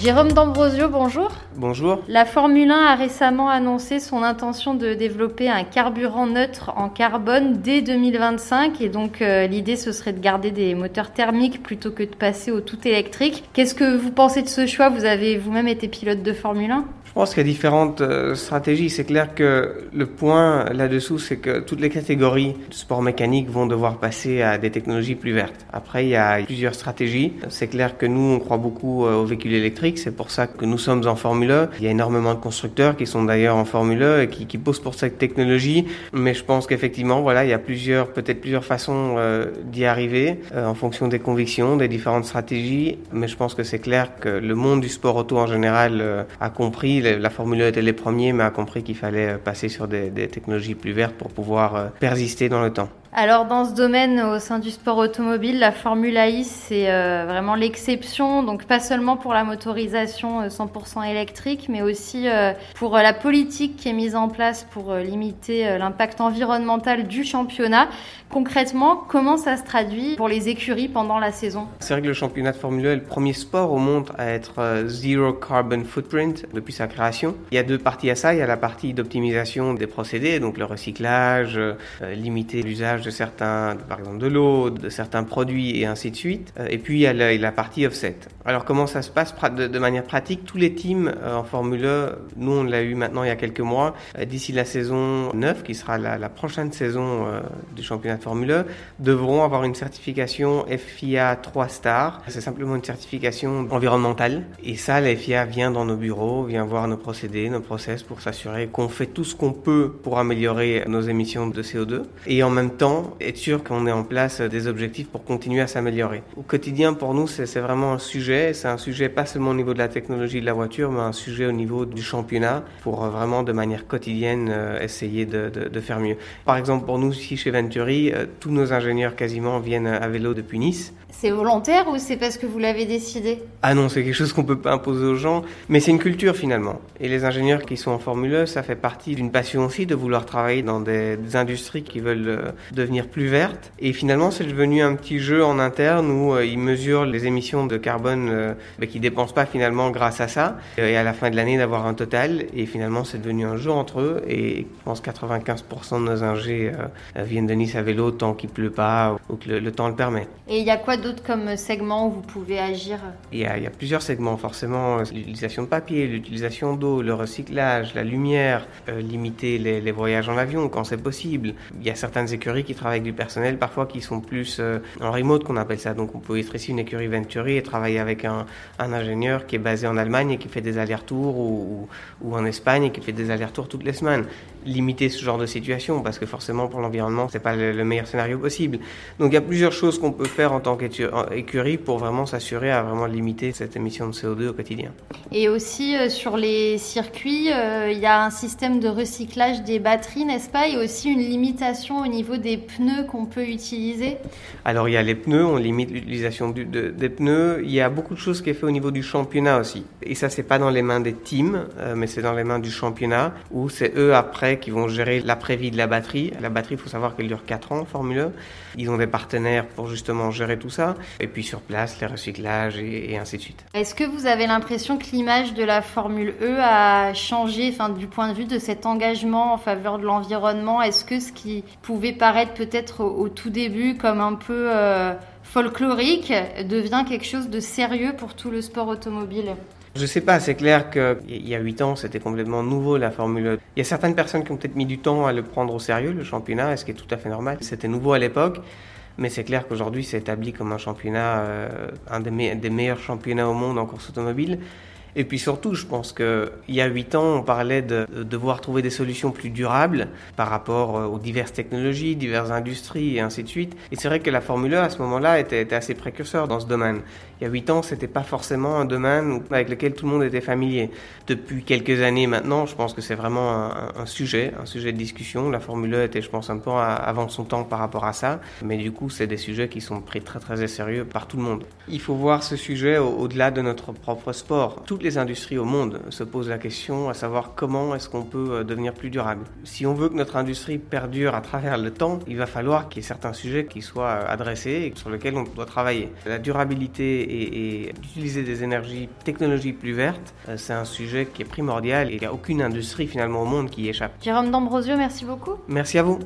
Jérôme D'Ambrosio, bonjour. Bonjour. La Formule 1 a récemment annoncé son intention de développer un carburant neutre en carbone dès 2025 et donc euh, l'idée ce serait de garder des moteurs thermiques plutôt que de passer au tout électrique. Qu'est-ce que vous pensez de ce choix? Vous avez vous-même été pilote de Formule 1 je pense qu'il y a différentes euh, stratégies. C'est clair que le point là-dessous, c'est que toutes les catégories de sport mécanique vont devoir passer à des technologies plus vertes. Après, il y a plusieurs stratégies. C'est clair que nous, on croit beaucoup euh, aux véhicules électriques. C'est pour ça que nous sommes en Formule 1. Il y a énormément de constructeurs qui sont d'ailleurs en Formule 1 et qui, qui posent pour cette technologie. Mais je pense qu'effectivement, voilà, il y a plusieurs, peut-être plusieurs façons euh, d'y arriver en fonction des convictions, des différentes stratégies. Mais je pense que c'est clair que le monde du sport auto en général a compris la Formule 1 était les premiers, mais a compris qu'il fallait euh, passer sur des, des, technologies plus vertes pour pouvoir euh, persister dans le temps. Alors dans ce domaine, au sein du sport automobile, la Formule I, c'est euh, vraiment l'exception, donc pas seulement pour la motorisation 100% électrique, mais aussi pour la politique qui est mise en place pour limiter l'impact environnemental du championnat. Concrètement, comment ça se traduit pour les écuries pendant la saison? C'est vrai que le championnat de Formule 1 est le premier sport au monde à être zero carbon footprint depuis sa création. Il y a deux parties à ça. Il y a la partie d'optimisation des procédés, donc le recyclage, euh, limiter l'usage de certains, par exemple de l'eau, de certains produits et ainsi de suite. Euh, et puis il y a la, partie offset. Alors comment ça se passe de, manière pratique? Tous les teams euh, en Formule 1, nous on l'a eu maintenant il y a quelques mois, d'ici la saison 9, qui sera la, prochaine saison du championnat de Formule 1, devront avoir une certification FIA 3 stars. C'est simplement une certification environnementale. Et ça, la FIA vient dans nos bureaux, vient voir nos procédés, nos process pour s'assurer qu'on fait tout ce qu'on peut pour améliorer nos émissions de CO2 et en même temps être sûr qu'on met en place des objectifs pour continuer à s'améliorer. Au quotidien, pour nous, c'est vraiment un sujet. C'est un sujet pas seulement au niveau de la technologie de la voiture, mais un sujet au niveau du championnat pour vraiment de manière quotidienne euh, essayer de, de, de faire mieux. Par exemple, pour nous ici chez Venturi, euh, tous nos ingénieurs quasiment viennent à vélo depuis Nice. C'est volontaire ou c'est parce que vous l'avez décidé? Ah non, c'est quelque chose qu'on peut pas imposer aux gens, mais c'est une culture finalement. Et les ingénieurs qui sont en Formule 1, ça fait partie d'une passion aussi de vouloir travailler dans des, des industries qui veulent euh, devenir plus vertes. Et finalement, c'est devenu un petit jeu en interne où euh, ils mesurent les émissions de carbone euh, bah, qu'ils dépensent pas finalement grâce à ça. Et à la fin de l'année, d'avoir un total. Et finalement, c'est devenu un jeu entre eux. Et je pense 95% de nos ingés euh, viennent de Nice à vélo tant qu'il pleut pas ou que le, le temps le permet. Et il y a quoi d'autre comme segment où vous pouvez agir? Il y, a, il y a plusieurs segments, forcément. L'utilisation de papier, l'utilisation d'eau, le recyclage, la lumière, euh, limiter les, les, voyages en avion quand c'est possible. Il y a certaines écuries qui travaillent avec du personnel, parfois qui sont plus euh, en remote qu'on appelle ça. Donc on peut être ici une écurie Venturi et travailler avec un, ingénieur qui est basé en Allemagne et qui fait des allers-retours ou, en Espagne et qui fait des allers-retours toutes les semaines. Limiter ce genre de situation parce que forcément pour l'environnement c'est pas le, le meilleur scénario possible. Donc il y a plusieurs choses qu'on peut faire en tant qu'écurie pour vraiment s'assurer à vraiment limiter cette émission de CO2 au quotidien. Et aussi euh, sur les circuits, euh, il y a un système de recyclage des batteries, n'est-ce pas? Et aussi une limitation au niveau des pneus qu'on peut utiliser Alors il y a les pneus, on limite l'utilisation de, des pneus. Il y a beaucoup de choses qui est fait au niveau du championnat aussi. Et ça c'est pas dans les mains des teams, euh, mais c'est dans les mains du championnat où c'est eux après qui vont gérer l'après-vie de la batterie. La batterie, il faut savoir qu'elle dure 4 ans, Formule 1. Ils ont des partenaires pour justement gérer tout ça. Et puis sur place, les recyclages et, et ainsi de suite. Est-ce que vous avez l'impression que l'image de la Formule E a changé enfin, du point de vue de cet engagement en faveur de l'environnement? Est-ce que ce qui pouvait paraître peut-être au, tout début comme un peu euh, folklorique devient quelque chose de sérieux pour tout le sport automobile je sais pas, c'est clair qu'il y a 8 ans, c'était complètement nouveau la Formule 1. Il y a certaines personnes qui ont peut-être mis du temps à le prendre au sérieux, le championnat, ce qui est tout à fait normal. C'était nouveau à l'époque, mais c'est clair qu'aujourd'hui c'est établi comme un championnat, euh, un des, meilleurs championnats au monde en course automobile. Et puis surtout, je pense qu'il y a 8 ans, on parlait de, de, devoir trouver des solutions plus durables par rapport euh, aux diverses technologies, diverses industries et ainsi de suite. Et c'est vrai que la Formule 1 à ce moment-là était, assez précurseur dans ce domaine. Il y a 8 ans, c'était pas forcément un domaine avec lequel tout le monde était familier. Depuis quelques années maintenant, je pense que c'est vraiment un, sujet, un sujet de discussion. La Formule 1 était, je pense, un peu avant son temps par rapport à ça. Mais du coup, c'est des sujets qui sont pris très très sérieux par tout le monde. Il faut voir ce sujet au-delà au de notre propre sport. Toutes les les industries au monde se posent la question à savoir comment est-ce qu'on peut euh, devenir plus durable. Si on veut que notre industrie perdure à travers le temps, il va falloir qu'il y ait certains sujets qui soient euh, adressés et sur lesquels on doit travailler. La durabilité et, et d'utiliser des énergies, technologies plus vertes, euh, c'est un sujet qui est primordial et il n'y a aucune industrie finalement au monde qui y échappe. Jérôme D'Ambrosio, merci beaucoup. Merci à vous.